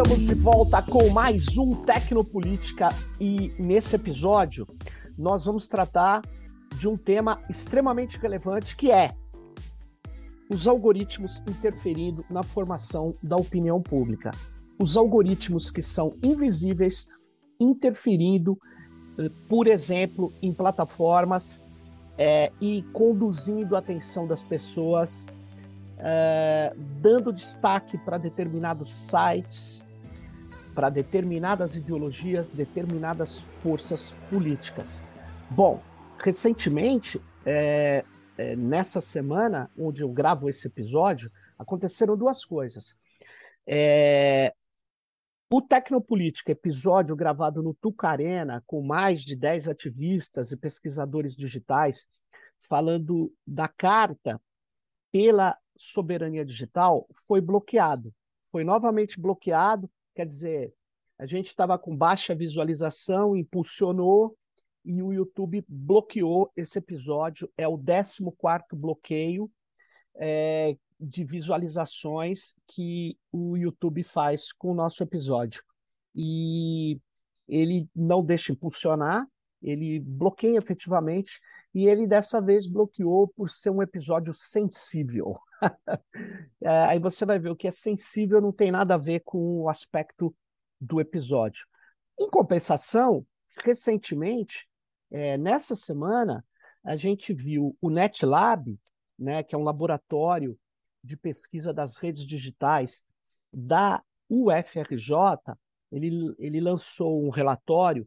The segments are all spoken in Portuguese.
estamos de volta com mais um Tecnopolítica e nesse episódio nós vamos tratar de um tema extremamente relevante que é os algoritmos interferindo na formação da opinião pública. Os algoritmos que são invisíveis interferindo, por exemplo, em plataformas é, e conduzindo a atenção das pessoas é, dando destaque para determinados sites, para determinadas ideologias, determinadas forças políticas. Bom, recentemente, é, é, nessa semana onde eu gravo esse episódio, aconteceram duas coisas. É, o Tecnopolítica, episódio gravado no Tucarena, com mais de 10 ativistas e pesquisadores digitais, falando da carta pela soberania digital foi bloqueado. Foi novamente bloqueado, quer dizer, a gente estava com baixa visualização, impulsionou e o YouTube bloqueou esse episódio. É o 14 bloqueio é, de visualizações que o YouTube faz com o nosso episódio. E ele não deixa impulsionar, ele bloqueia efetivamente, e ele dessa vez bloqueou por ser um episódio sensível. é, aí você vai ver o que é sensível não tem nada a ver com o aspecto do episódio. Em compensação, recentemente, é, nessa semana, a gente viu o NetLab, né, que é um laboratório de pesquisa das redes digitais da UFRJ, ele, ele lançou um relatório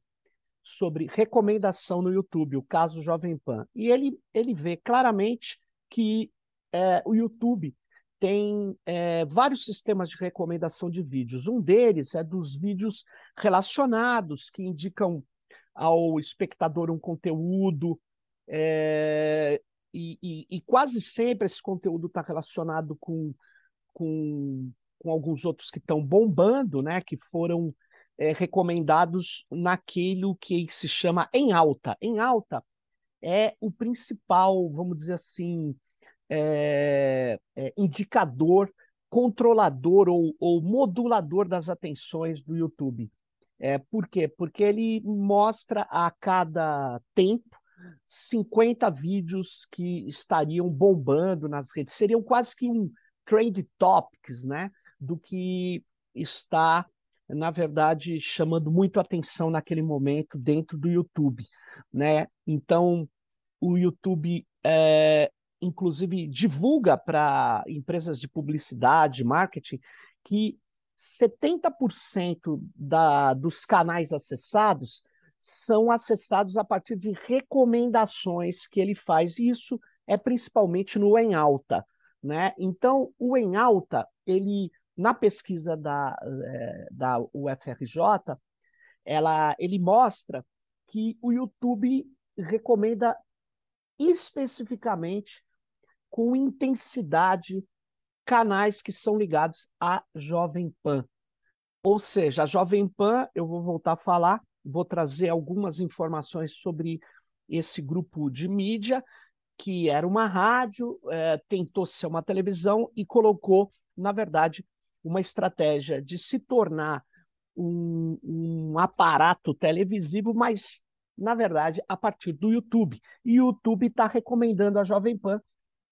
sobre recomendação no YouTube, o caso Jovem Pan. E ele, ele vê claramente que é, o YouTube tem é, vários sistemas de recomendação de vídeos. Um deles é dos vídeos relacionados, que indicam ao espectador um conteúdo, é, e, e, e, quase sempre esse conteúdo está relacionado com, com, com alguns outros que estão bombando, né, que foram é, recomendados naquilo que se chama em alta. Em alta é o principal, vamos dizer assim, é, é, indicador, controlador ou, ou, modulador das atenções do YouTube. É, por quê? Porque ele mostra a cada tempo 50 vídeos que estariam bombando nas redes. Seriam quase que um trend topics, né? Do que está, na verdade, chamando muito atenção naquele momento dentro do YouTube, né? Então, o YouTube é, inclusive, divulga para empresas de publicidade, marketing, que 70% da, dos canais acessados são acessados a partir de recomendações que ele faz. E isso é principalmente no em alta. Né? Então, o em alta, ele na pesquisa da, é, da UFRJ, ela, ele mostra que o YouTube recomenda especificamente com intensidade canais que são ligados à Jovem Pan. Ou seja, a Jovem Pan, eu vou voltar a falar, vou trazer algumas informações sobre esse grupo de mídia, que era uma rádio, é, tentou ser uma televisão e colocou, na verdade, uma estratégia de se tornar um, um aparato televisivo, mas, na verdade, a partir do YouTube. E o YouTube está recomendando a Jovem Pan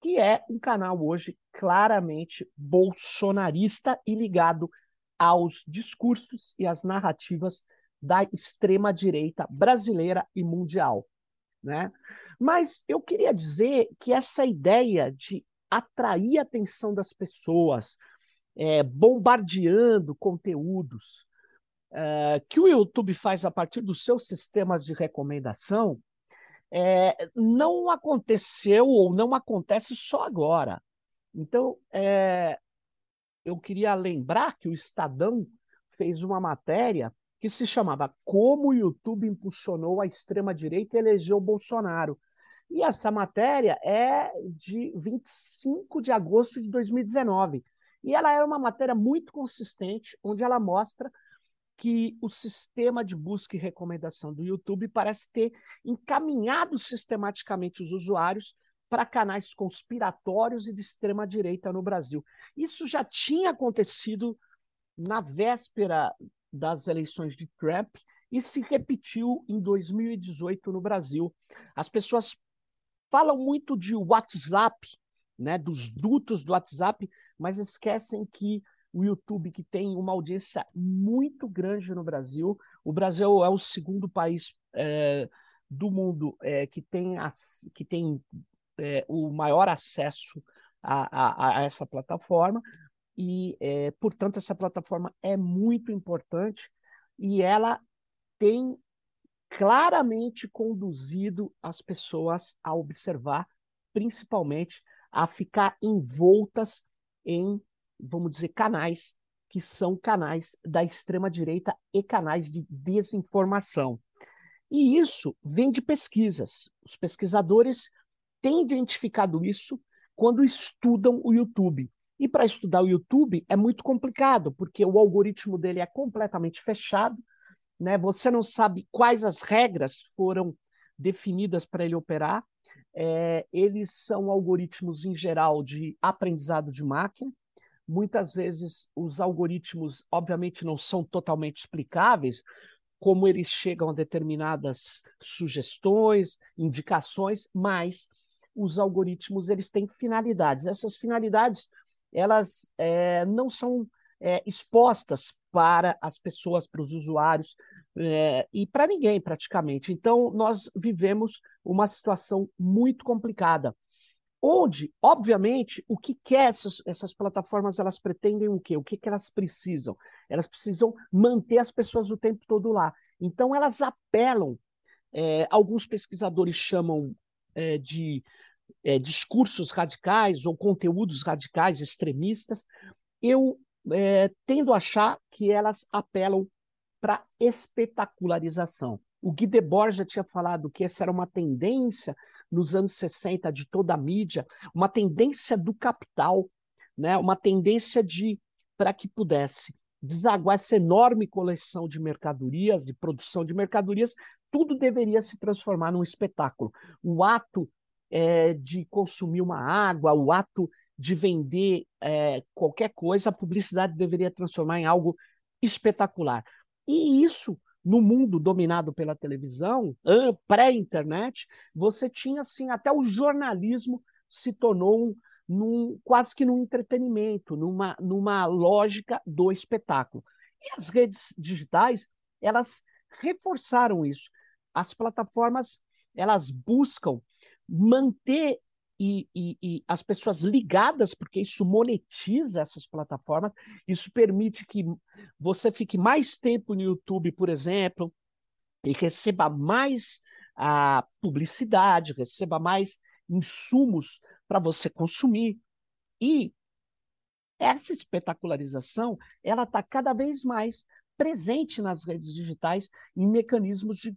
que é um canal hoje claramente bolsonarista e ligado aos discursos e às narrativas da extrema-direita brasileira e mundial. Né? Mas eu queria dizer que essa ideia de atrair a atenção das pessoas, é, bombardeando conteúdos, é, que o YouTube faz a partir dos seus sistemas de recomendação, é, não aconteceu ou não acontece só agora. Então, é, eu queria lembrar que o Estadão fez uma matéria que se chamava Como o YouTube impulsionou a extrema-direita e elegeu Bolsonaro. E essa matéria é de 25 de agosto de 2019. E ela era uma matéria muito consistente, onde ela mostra que o sistema de busca e recomendação do YouTube parece ter encaminhado sistematicamente os usuários para canais conspiratórios e de extrema direita no Brasil. Isso já tinha acontecido na véspera das eleições de Trump e se repetiu em 2018 no Brasil. As pessoas falam muito de WhatsApp, né, dos dutos do WhatsApp, mas esquecem que o YouTube, que tem uma audiência muito grande no Brasil, o Brasil é o segundo país é, do mundo é, que tem, que tem é, o maior acesso a, a, a essa plataforma, e, portanto, essa plataforma é muito importante e ela tem claramente conduzido as pessoas a observar, principalmente a ficar envoltas em, vamos dizer, canais que são canais da extrema-direita e canais de desinformação. E isso vem de pesquisas. Os pesquisadores têm identificado isso quando estudam o YouTube. E para estudar o YouTube é muito complicado, porque o algoritmo dele é completamente fechado, né? Você não sabe quais as regras foram definidas para ele operar. É, eles são algoritmos, em geral, de aprendizado de máquina. Muitas vezes os algoritmos, obviamente, não são totalmente explicáveis, como eles chegam a determinadas sugestões, indicações, mas os algoritmos eles têm finalidades. Essas finalidades elas é, não são é, expostas para as pessoas, para os usuários é, e para ninguém praticamente. Então, nós vivemos uma situação muito complicada, onde, obviamente, o que quer essas, essas plataformas, elas pretendem o quê? O que, que elas precisam? Elas precisam manter as pessoas o tempo todo lá. Então, elas apelam, é, alguns pesquisadores chamam é, de é, discursos radicais ou conteúdos radicais, extremistas, eu é, tendo a achar que elas apelam para espetacularização. O Guy Debord já tinha falado que essa era uma tendência nos anos 60 de toda a mídia, uma tendência do capital, né? uma tendência de para que pudesse desaguar essa enorme coleção de mercadorias, de produção de mercadorias, tudo deveria se transformar num espetáculo. O ato é, de consumir uma água, o ato de vender é, qualquer coisa, a publicidade deveria transformar em algo espetacular. E isso, no mundo dominado pela televisão, pré-internet, você tinha assim, até o jornalismo se tornou um, num, quase que num entretenimento, numa, numa lógica do espetáculo. E as redes digitais, elas reforçaram isso. As plataformas, elas buscam manter e, e, e, as pessoas ligadas, porque isso monetiza essas plataformas, isso permite que você fique mais tempo no YouTube, por exemplo, e receba mais a publicidade, receba mais insumos para você consumir. E essa espetacularização, ela está cada vez mais presente nas redes digitais em mecanismos de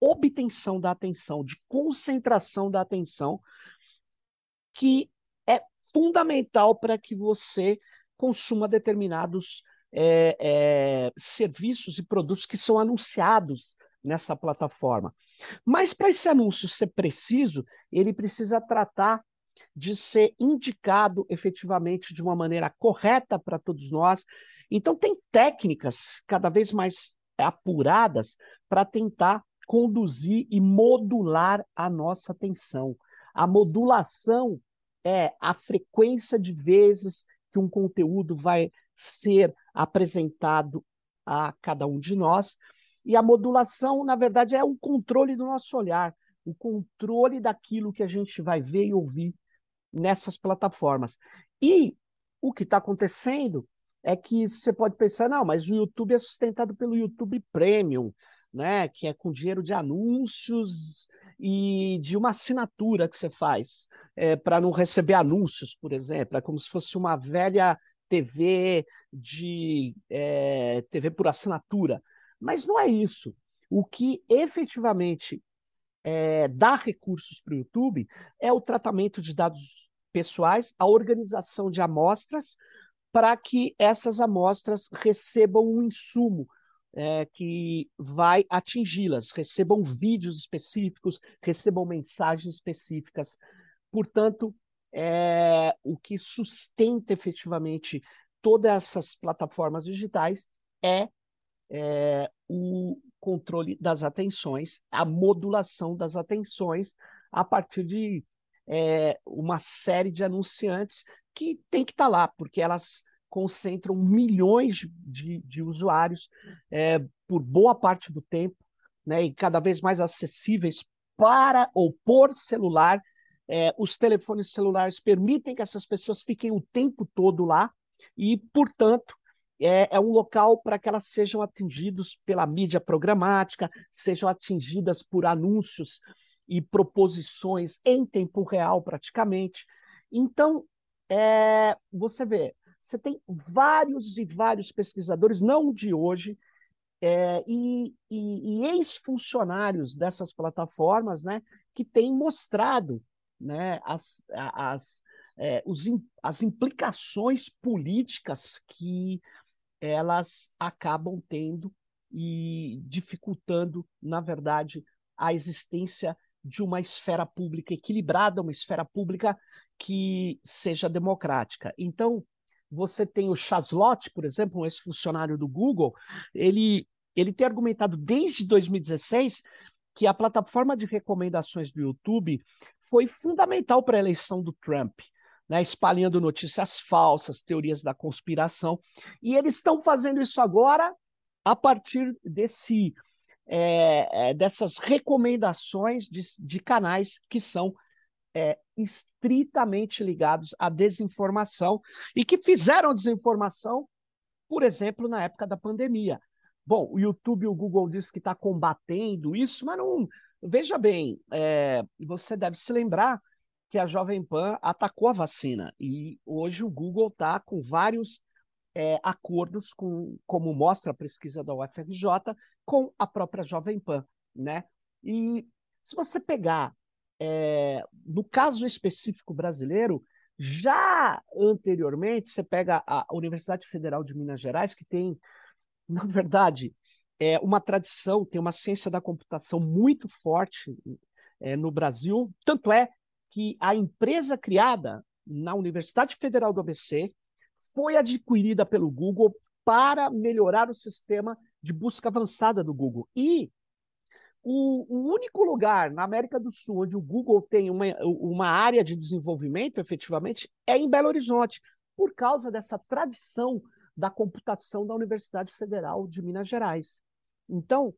obtenção da atenção, de concentração da atenção, que é fundamental para que você consuma determinados é, é, serviços e produtos que são anunciados nessa plataforma. Mas para esse anúncio ser preciso, ele precisa tratar de ser indicado efetivamente de uma maneira correta para todos nós. Então, tem técnicas cada vez mais apuradas para tentar conduzir e modular a nossa atenção. A modulação é a frequência de vezes que um conteúdo vai ser apresentado a cada um de nós. E a modulação, na verdade, é o controle do nosso olhar, o controle daquilo que a gente vai ver e ouvir nessas plataformas. E o que está acontecendo é que você pode pensar, não, mas o YouTube é sustentado pelo YouTube Premium né? Que é com dinheiro de anúncios e de uma assinatura que você faz é, para não receber anúncios, por exemplo. É como se fosse uma velha TV de é, TV por assinatura. Mas não é isso. O que efetivamente é, dá recursos para o YouTube é o tratamento de dados pessoais, a organização de amostras para que essas amostras recebam um insumo, é, que vai atingi-las, recebam vídeos específicos, recebam mensagens específicas. Portanto, é, o que sustenta efetivamente todas essas plataformas digitais é, é o controle das atenções, a modulação das atenções a partir de é, uma série de anunciantes que tem que estar tá lá, porque elas concentram milhões de, de usuários é, por boa parte do tempo, né, e cada vez mais acessíveis para ou por celular. É, os telefones celulares permitem que essas pessoas fiquem o tempo todo lá e, portanto, é, é um local para que elas sejam atingidas pela mídia programática, sejam atingidas por anúncios e proposições em tempo real, praticamente. Então, é, você vê, você tem vários e vários pesquisadores, não de hoje, é, e, e, e ex-funcionários dessas plataformas né, que têm mostrado né, as, as, é, os, as implicações políticas que elas acabam tendo e dificultando, na verdade, a existência de uma esfera pública equilibrada, uma esfera pública que seja democrática. Então, você tem o Chaslot, por exemplo, um ex-funcionário do Google, ele, ele tem argumentado desde 2016 que a plataforma de recomendações do YouTube foi fundamental para a eleição do Trump, né, espalhando notícias falsas, teorias da conspiração. E eles estão fazendo isso agora a partir desse, é, dessas recomendações de, de canais que são é, estritamente ligados à desinformação e que fizeram desinformação, por exemplo, na época da pandemia. Bom, o YouTube e o Google diz que está combatendo isso, mas não. Veja bem, é, você deve se lembrar que a Jovem Pan atacou a vacina e hoje o Google está com vários é, acordos com, como mostra a pesquisa da UFRJ, com a própria Jovem Pan, né? E se você pegar é, no caso específico brasileiro, já anteriormente, você pega a Universidade Federal de Minas Gerais, que tem, na verdade, é, uma tradição, tem uma ciência da computação muito forte é, no Brasil. Tanto é que a empresa criada na Universidade Federal do ABC foi adquirida pelo Google para melhorar o sistema de busca avançada do Google. E o, o, único lugar na América do Sul onde o Google tem uma, uma área de desenvolvimento, efetivamente, é em Belo Horizonte, por causa dessa tradição da computação da Universidade Federal de Minas Gerais. Então,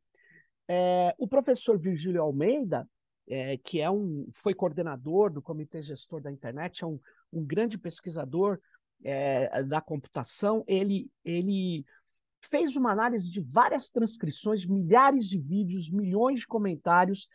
é, o professor Virgílio Almeida, é, que é um, foi coordenador do Comitê Gestor da Internet, é um, um grande pesquisador é, da computação, ele, ele fez uma análise de várias transcrições, milhares de vídeos, milhões de comentários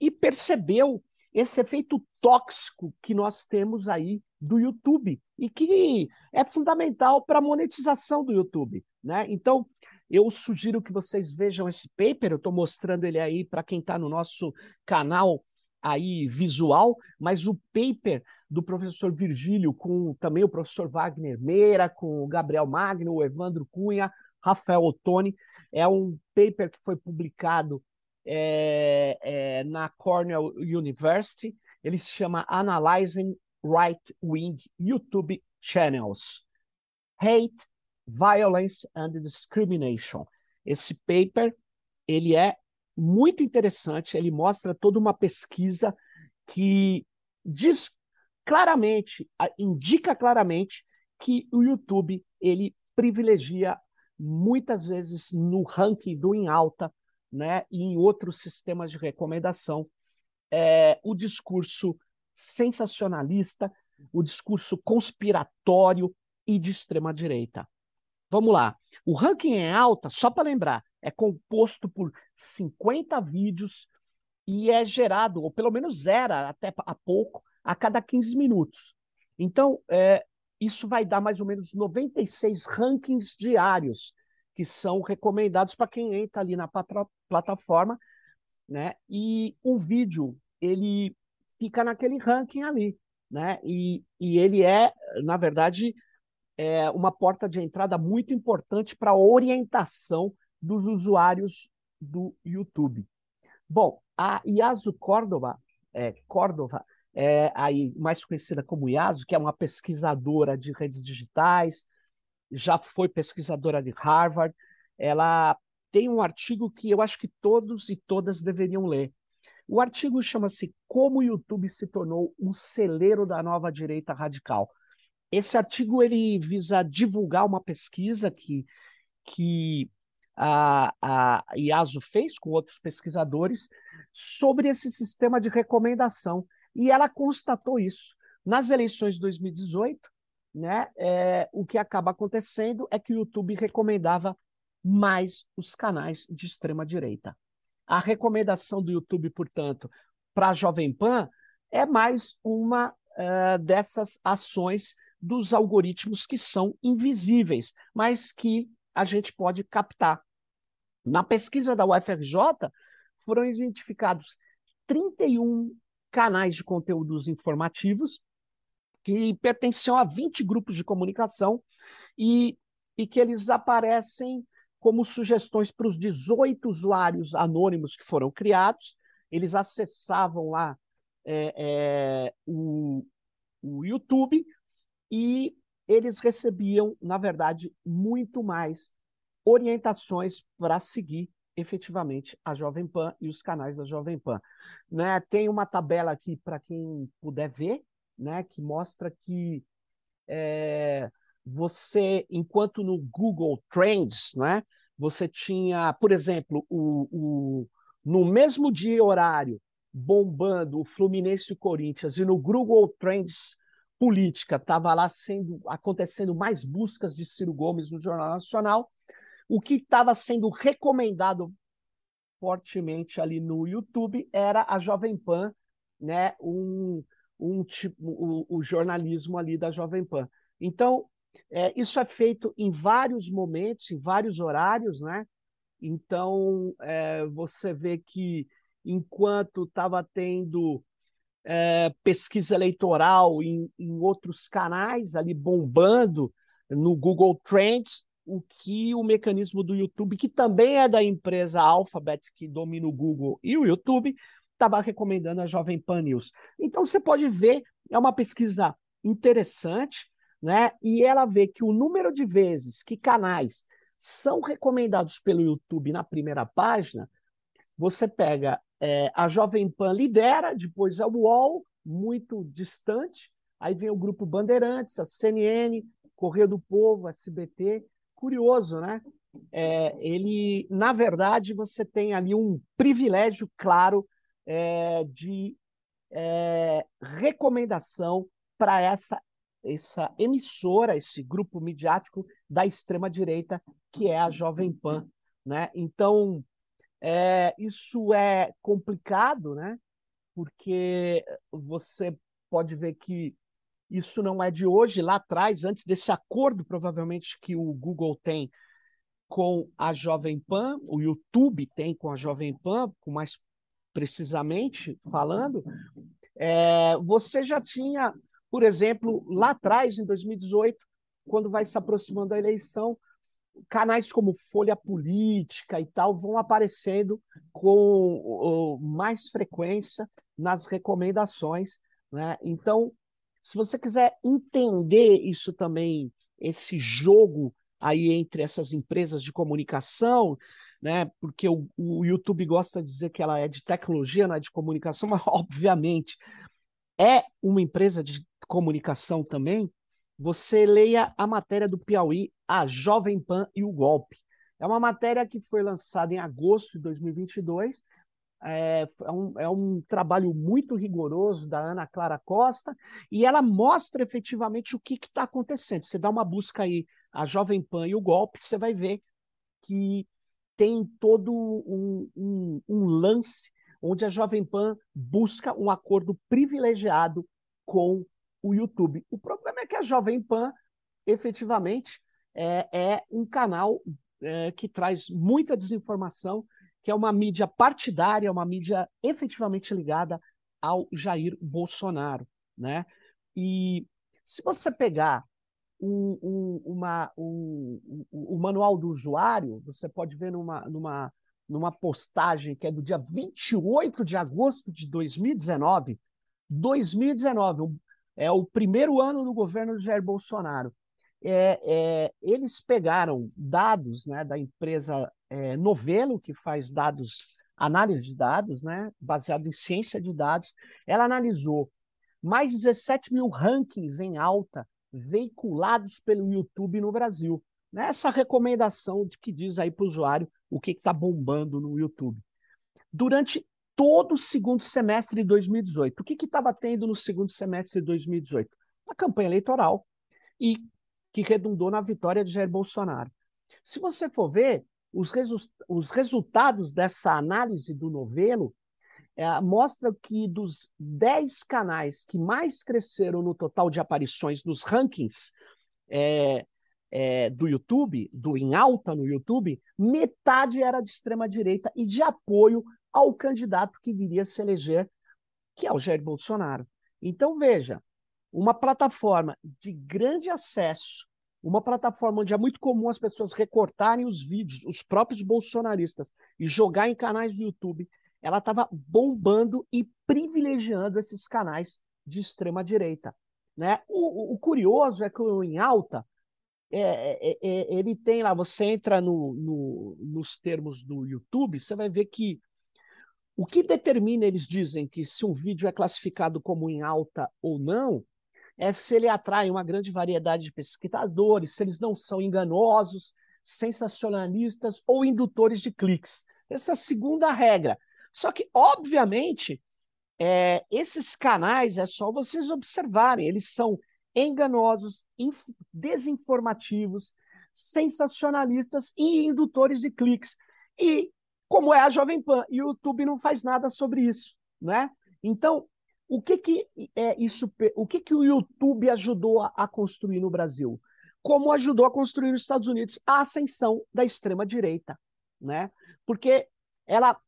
e percebeu esse efeito tóxico que nós temos aí do YouTube e que é fundamental para a monetização do YouTube, né? Então, eu sugiro que vocês vejam esse paper, eu estou mostrando ele aí para quem está no nosso canal aí visual, mas o paper do professor Virgílio com também o professor Wagner Meira, com o Gabriel Magno, o Evandro Cunha, Rafael Ottoni. É um paper que foi publicado é, é, na Cornell University. Ele se chama Analyzing Right-Wing YouTube Channels. Hate, Violence and Discrimination. Esse paper ele é muito interessante, ele mostra toda uma pesquisa que diz claramente, indica claramente que o YouTube ele privilegia muitas vezes no ranking do em alta, né, e em outros sistemas de recomendação, é, o discurso sensacionalista, o discurso conspiratório e de extrema direita. Vamos lá. O ranking em alta, só para lembrar, é composto por 50 vídeos e é gerado, ou pelo menos era até há pouco, a cada 15 minutos. Então, é, isso vai dar mais ou menos 96 rankings diários que são recomendados para quem entra ali na plataforma, né? E o vídeo ele fica naquele ranking ali, né? E, e ele é, na verdade, é uma porta de entrada muito importante para a orientação dos usuários do YouTube. Bom, a Yasu Córdova, é, Córdova é, aí mais conhecida como IASO, que é uma pesquisadora de redes digitais, já foi pesquisadora de Harvard. Ela tem um artigo que eu acho que todos e todas deveriam ler. O artigo chama-se Como o YouTube se tornou um celeiro da nova direita radical. Esse artigo ele visa divulgar uma pesquisa que, que a, a IASO fez com outros pesquisadores sobre esse sistema de recomendação. E ela constatou isso. Nas eleições de 2018, né, é, o que acaba acontecendo é que o YouTube recomendava mais os canais de extrema direita. A recomendação do YouTube, portanto, para a Jovem Pan é mais uma uh, dessas ações dos algoritmos que são invisíveis, mas que a gente pode captar. Na pesquisa da UFRJ, foram identificados 31 canais de conteúdos informativos que pertenciam a 20 grupos de comunicação e, e que eles aparecem como sugestões para os 18 usuários anônimos que foram criados. Eles acessavam lá é, é, o, o YouTube e eles recebiam, na verdade, muito mais orientações para seguir efetivamente a Jovem Pan e os canais da Jovem Pan. Né? Tem uma tabela aqui para quem puder ver, né, que mostra que é, você, enquanto no Google Trends, né, você tinha, por exemplo, o, o, no mesmo dia e horário, bombando o Fluminense e o Corinthians, e no Google Trends política estava lá sendo acontecendo mais buscas de Ciro Gomes no Jornal Nacional, o que estava sendo recomendado fortemente ali no YouTube era a Jovem Pan, né, um, um tipo o, o jornalismo ali da Jovem Pan. Então, é, isso é feito em vários momentos, em vários horários, né? Então, é, você vê que enquanto estava tendo é, pesquisa eleitoral em, em, outros canais ali bombando no Google Trends, o que o mecanismo do YouTube, que também é da empresa Alphabet, que domina o Google e o YouTube, estava recomendando a Jovem Pan News. Então você pode ver, é uma pesquisa interessante, né? E ela vê que o número de vezes que canais são recomendados pelo YouTube na primeira página, você pega é, a Jovem Pan lidera, depois é o UOL, muito distante, aí vem o Grupo Bandeirantes, a CNN, Correio do Povo, SBT. Curioso, né? É, ele, na verdade, você tem ali um privilégio claro é, de é, recomendação para essa, essa emissora, esse grupo midiático da extrema-direita, que é a Jovem Pan. Né? Então, é, isso é complicado, né? porque você pode ver que isso não é de hoje, lá atrás, antes desse acordo, provavelmente, que o Google tem com a Jovem Pan, o YouTube tem com a Jovem Pan, mais precisamente falando, é, você já tinha, por exemplo, lá atrás, em 2018, quando vai se aproximando a eleição, canais como Folha Política e tal vão aparecendo com mais frequência nas recomendações. Né? Então, se você quiser entender isso também, esse jogo aí entre essas empresas de comunicação, né? Porque o, o YouTube gosta de dizer que ela é de tecnologia, não é de comunicação, mas obviamente é uma empresa de comunicação também. Você leia a matéria do Piauí, a Jovem Pan e o Golpe. É uma matéria que foi lançada em agosto de 2022 é, é, um, é um trabalho muito rigoroso da Ana Clara Costa e ela mostra efetivamente o que está acontecendo. Você dá uma busca aí, a Jovem Pan e o golpe, você vai ver que tem todo um, um, um lance onde a Jovem Pan busca um acordo privilegiado com o YouTube. O problema é que a Jovem Pan, efetivamente, é, é um canal é, que traz muita desinformação que é uma mídia partidária, uma mídia efetivamente ligada ao Jair Bolsonaro, né? E se você pegar um, um, uma, um, o manual do usuário, você pode ver numa, numa, numa postagem que é do dia 28 de agosto de 2019, 2019, é o primeiro ano do governo do Jair Bolsonaro. é, é, eles pegaram dados né, da empresa é, Novelo, que faz dados, análise de dados, né, baseado em ciência de dados. Ela analisou mais 17 mil rankings em alta veiculados pelo YouTube no Brasil. Nessa recomendação de que diz aí para o usuário o que está bombando no YouTube. Durante todo o segundo semestre de 2018. O que estava tendo no segundo semestre de 2018? A campanha eleitoral e que redundou na vitória de Jair Bolsonaro. Se você for ver, os, resu os resultados dessa análise do novelo é, mostram que dos 10 canais que mais cresceram no total de aparições nos rankings é, é, do YouTube, do em alta no YouTube, metade era de extrema direita e de apoio ao candidato que viria a se eleger, que é o Jair Bolsonaro. Então veja, uma plataforma de grande acesso, uma plataforma onde é muito comum as pessoas recortarem os vídeos, os próprios bolsonaristas, e jogar em canais do YouTube, ela estava bombando e privilegiando esses canais de extrema direita. Né? O, o, curioso é que o Em Alta, é, é, é, ele tem lá, você entra no, no, nos termos do YouTube, você vai ver que o que determina, eles dizem, que se um vídeo é classificado como em alta ou não, é se ele atrai uma grande variedade de pesquisadores, se eles não são enganosos, sensacionalistas ou indutores de cliques. Essa é a segunda regra. Só que, obviamente, é, esses canais é só vocês observarem, eles são enganosos, desinformativos, sensacionalistas e indutores de cliques. E como é a Jovem Pan, o YouTube não faz nada sobre isso, né? Então, o que que é isso? O que que o YouTube ajudou a, a construir no Brasil? Como ajudou a construir nos Estados Unidos a ascensão da extrema direita, né? Porque ela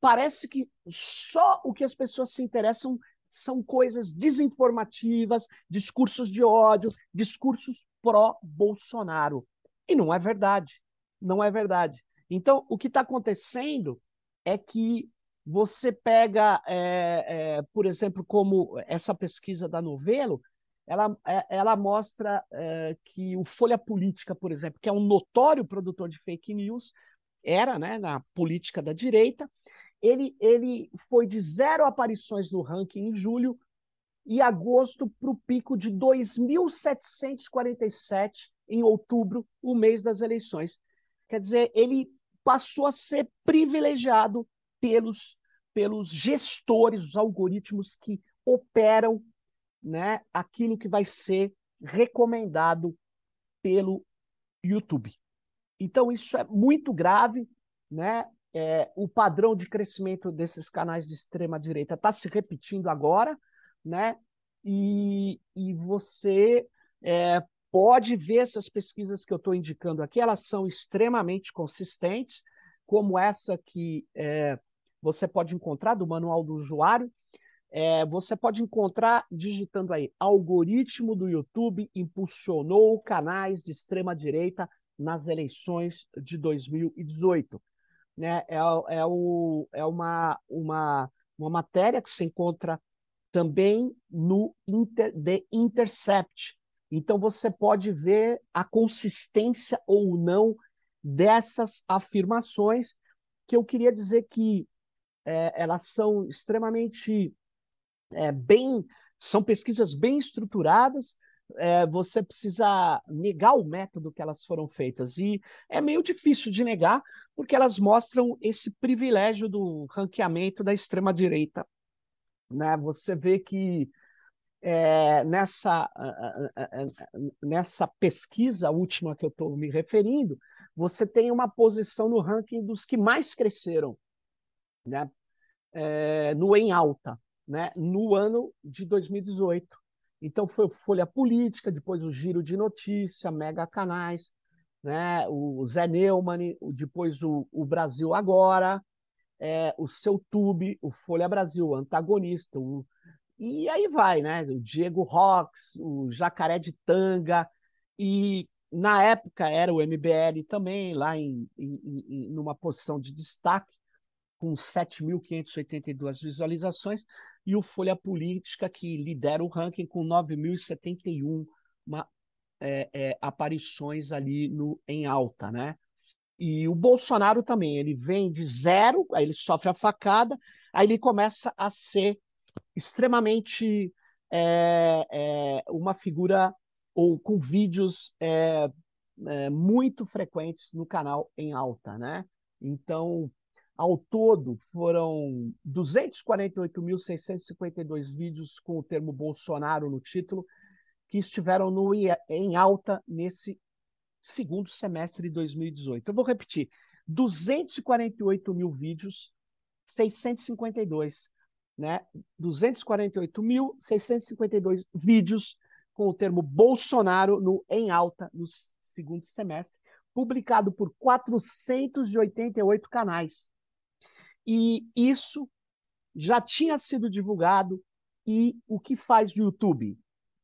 parece que só o que as pessoas se interessam são coisas desinformativas, discursos de ódio, discursos pró-Bolsonaro. E não é verdade. Não é verdade. Então, o que está acontecendo é que você pega, é, é, por exemplo, como essa pesquisa da Novelo, ela, é, ela mostra é, que o Folha Política, por exemplo, que é um notório produtor de fake news, era né, na política da direita, ele, ele foi de zero aparições no ranking em julho e agosto para o pico de 2.747 em outubro, o mês das eleições. Quer dizer, ele passou a ser privilegiado pelos, pelos gestores, os algoritmos que operam né, aquilo que vai ser recomendado pelo YouTube. Então, isso é muito grave, né? É, o padrão de crescimento desses canais de extrema direita está se repetindo agora, né? E, e você é, pode ver essas pesquisas que eu estou indicando aqui, elas são extremamente consistentes, como essa que é, você pode encontrar do manual do usuário. É, você pode encontrar digitando aí: algoritmo do YouTube impulsionou canais de extrema direita nas eleições de 2018. Né? É, é, o, é uma, uma, uma matéria que se encontra também no Inter, The Intercept. Então você pode ver a consistência ou não dessas afirmações, que eu queria dizer que é, elas são extremamente é, bem, são pesquisas bem estruturadas. É, você precisa negar o método que elas foram feitas e é meio difícil de negar porque elas mostram esse privilégio do ranqueamento da extrema direita. Né? Você vê que é, nessa, nessa pesquisa última que eu estou me referindo, você tem uma posição no ranking dos que mais cresceram né? É, no em alta, né? no ano de 2018. Então foi Folha Política, depois o Giro de Notícia, Mega Canais, né? o Zé Neumann, depois o, o Brasil Agora, é, o Seu Tube, o Folha Brasil, Antagonista, o, e aí vai, né? O Diego Rox, o Jacaré de Tanga, e na época era o MBL também, lá em, em, em numa posição de destaque com 7.582 visualizações, e o Folha Política, que lidera o ranking com 9.071, uma é, é, aparições ali no em alta, né? E o Bolsonaro também, ele vem de zero, aí ele sofre a facada, aí ele começa a ser extremamente é, é, uma figura ou com vídeos é, é, muito frequentes no canal em alta, né? Então, ao todo, foram 248.652 vídeos com o termo Bolsonaro no título que estiveram no, em alta nesse segundo semestre de 2018. Eu vou repetir: 248 mil vídeos, 652, né? 248.652 vídeos com o termo Bolsonaro no em alta no segundo semestre, publicado por 488 canais. E isso já tinha sido divulgado e o que faz o YouTube?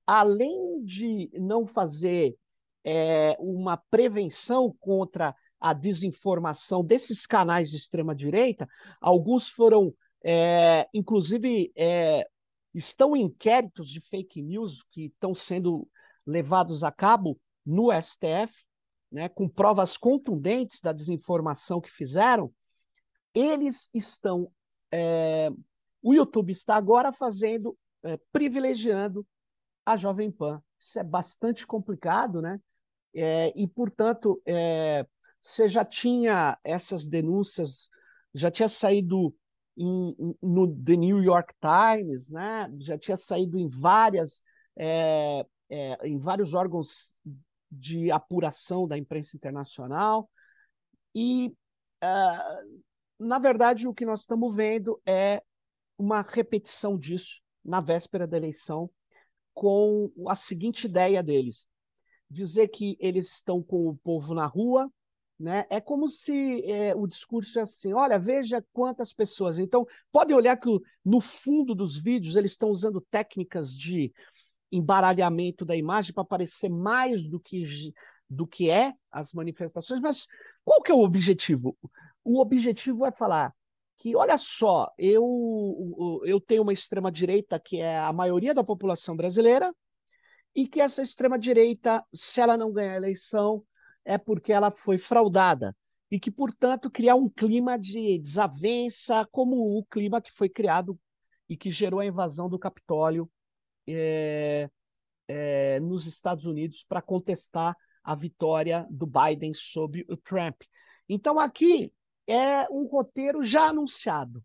Além de não fazer é, uma prevenção contra a desinformação desses canais de extrema direita, alguns foram, é, inclusive, é, estão em inquéritos de fake news que estão sendo levados a cabo no STF, né, com provas contundentes da desinformação que fizeram, eles estão. É, o YouTube está agora fazendo, é, privilegiando a Jovem Pan. Isso é bastante complicado, né? É, e, portanto, é, você já tinha essas denúncias, já tinha saído em, no The New York Times, né? já tinha saído em várias é, é, em vários órgãos de apuração da imprensa internacional e uh, na verdade o que nós estamos vendo é uma repetição disso na véspera da eleição com a seguinte ideia deles dizer que eles estão com o povo na rua, né? É como se é, o discurso é assim: olha, veja quantas pessoas. Então, pode olhar que no fundo dos vídeos eles estão usando técnicas de embaralhamento da imagem para parecer mais do que, do que é as manifestações, mas qual que é o objetivo? O objetivo é falar que, olha só, eu, eu tenho uma extrema-direita que é a maioria da população brasileira, e que essa extrema-direita, se ela não ganhar a eleição, é porque ela foi fraudada. E que, portanto, criar um clima de desavença, como o clima que foi criado e que gerou a invasão do Capitólio é, é, nos Estados Unidos para contestar a vitória do Biden sobre o Trump. Então, aqui é um roteiro já anunciado,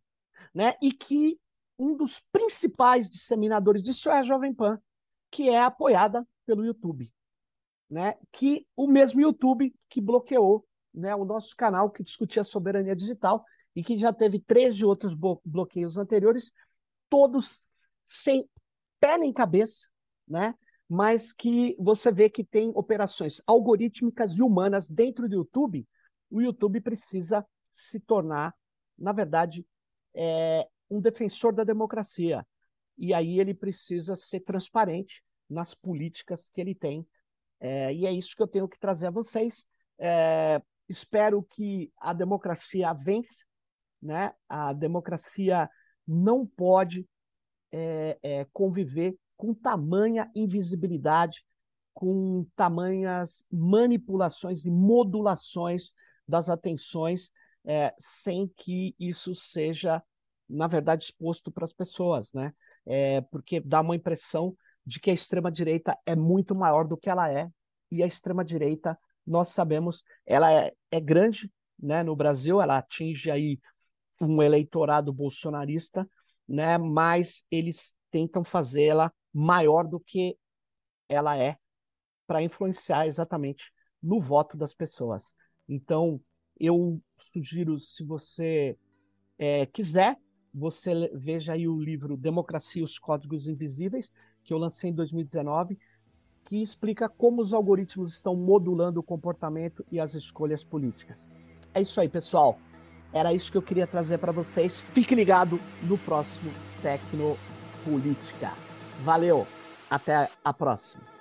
né? E que um dos principais disseminadores disso é a Jovem Pan que é apoiada pelo YouTube, né? Que o mesmo YouTube que bloqueou, né, o nosso canal que discutia soberania digital e que já teve 13 outros bloqueios anteriores, todos sem pé nem cabeça, né? Mas que você vê que tem operações algorítmicas e humanas dentro do YouTube. O YouTube precisa se tornar, na verdade, é, um defensor da democracia e aí ele precisa ser transparente nas políticas que ele tem. É, e é isso que eu tenho que trazer a vocês. É, espero que a democracia vença, né? A democracia não pode é, é conviver com tamanha invisibilidade, com tamanhas manipulações e modulações das atenções, é, sem que isso seja, na verdade, exposto para as pessoas, né? é, porque dá uma impressão de que a extrema-direita é muito maior do que ela é, e a extrema-direita, nós sabemos, ela é, é grande né, no Brasil, ela atinge aí um eleitorado bolsonarista, né, mas eles tentam fazê-la maior do que ela é para influenciar exatamente no voto das pessoas. Então, eu sugiro, se você é, quiser, você veja aí o livro Democracia e os Códigos Invisíveis, que eu lancei em 2019, que explica como os algoritmos estão modulando o comportamento e as escolhas políticas. É isso aí, pessoal. Era isso que eu queria trazer para vocês. Fique ligado no próximo Tecnopolítica. Valeu, até a próxima.